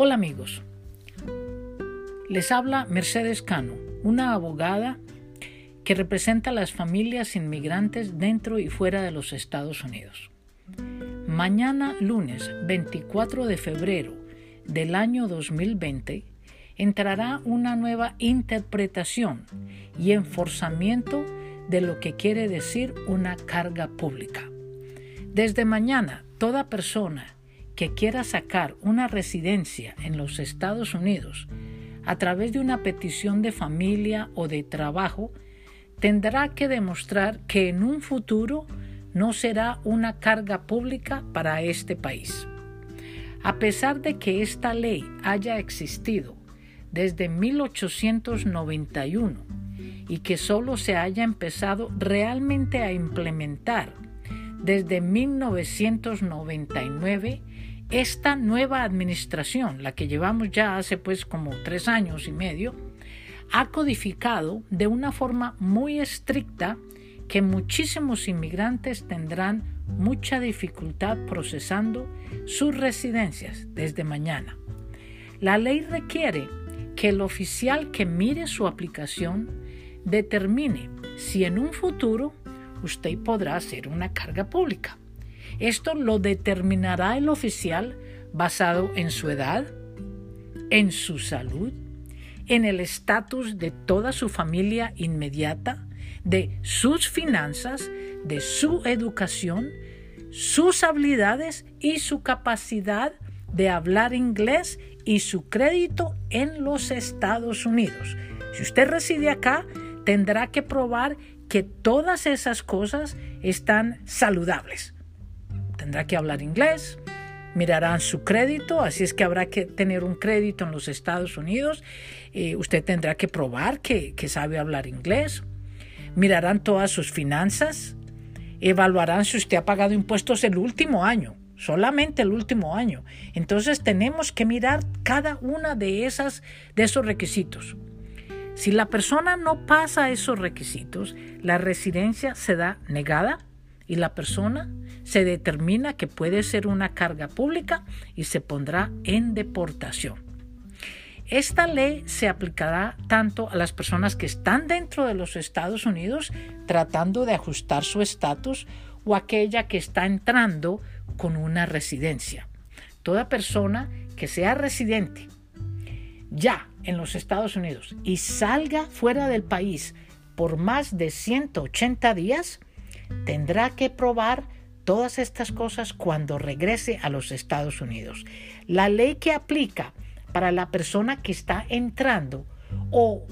Hola amigos, les habla Mercedes Cano, una abogada que representa a las familias inmigrantes dentro y fuera de los Estados Unidos. Mañana lunes 24 de febrero del año 2020 entrará una nueva interpretación y enforzamiento de lo que quiere decir una carga pública. Desde mañana, toda persona que quiera sacar una residencia en los Estados Unidos a través de una petición de familia o de trabajo tendrá que demostrar que en un futuro no será una carga pública para este país. A pesar de que esta ley haya existido desde 1891 y que solo se haya empezado realmente a implementar desde 1999, esta nueva administración, la que llevamos ya hace pues como tres años y medio, ha codificado de una forma muy estricta que muchísimos inmigrantes tendrán mucha dificultad procesando sus residencias desde mañana. La ley requiere que el oficial que mire su aplicación determine si en un futuro usted podrá hacer una carga pública. Esto lo determinará el oficial basado en su edad, en su salud, en el estatus de toda su familia inmediata, de sus finanzas, de su educación, sus habilidades y su capacidad de hablar inglés y su crédito en los Estados Unidos. Si usted reside acá, tendrá que probar que todas esas cosas están saludables tendrá que hablar inglés, mirarán su crédito, así es que habrá que tener un crédito en los Estados Unidos, eh, usted tendrá que probar que, que sabe hablar inglés, mirarán todas sus finanzas, evaluarán si usted ha pagado impuestos el último año, solamente el último año. Entonces tenemos que mirar cada una de esas de esos requisitos. Si la persona no pasa esos requisitos, la residencia se da negada y la persona se determina que puede ser una carga pública y se pondrá en deportación. Esta ley se aplicará tanto a las personas que están dentro de los Estados Unidos tratando de ajustar su estatus o aquella que está entrando con una residencia. Toda persona que sea residente ya en los Estados Unidos y salga fuera del país por más de 180 días tendrá que probar todas estas cosas cuando regrese a los Estados Unidos. La ley que aplica para la persona que está entrando o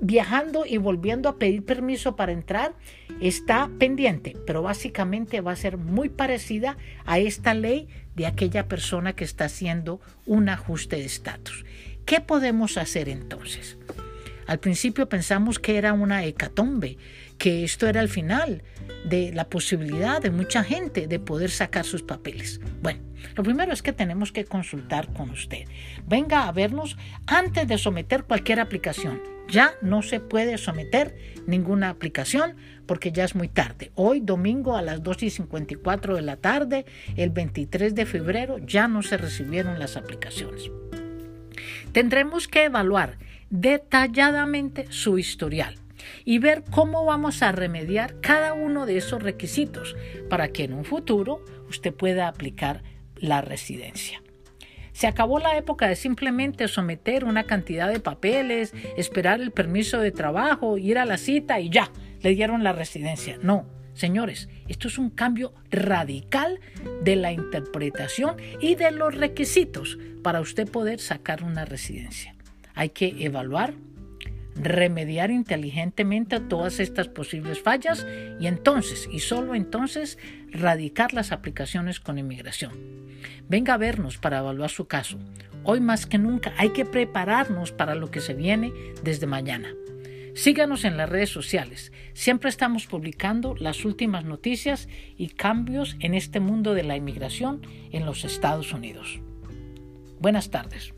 viajando y volviendo a pedir permiso para entrar está pendiente, pero básicamente va a ser muy parecida a esta ley de aquella persona que está haciendo un ajuste de estatus. ¿Qué podemos hacer entonces? Al principio pensamos que era una hecatombe, que esto era el final de la posibilidad de mucha gente de poder sacar sus papeles. Bueno, lo primero es que tenemos que consultar con usted. Venga a vernos antes de someter cualquier aplicación. Ya no se puede someter ninguna aplicación porque ya es muy tarde. Hoy, domingo a las 2 y 54 de la tarde, el 23 de febrero, ya no se recibieron las aplicaciones. Tendremos que evaluar detalladamente su historial y ver cómo vamos a remediar cada uno de esos requisitos para que en un futuro usted pueda aplicar la residencia. Se acabó la época de simplemente someter una cantidad de papeles, esperar el permiso de trabajo, ir a la cita y ya, le dieron la residencia. No, señores, esto es un cambio radical de la interpretación y de los requisitos para usted poder sacar una residencia. Hay que evaluar remediar inteligentemente todas estas posibles fallas y entonces, y solo entonces, radicar las aplicaciones con inmigración. Venga a vernos para evaluar su caso. Hoy más que nunca hay que prepararnos para lo que se viene desde mañana. Síganos en las redes sociales. Siempre estamos publicando las últimas noticias y cambios en este mundo de la inmigración en los Estados Unidos. Buenas tardes.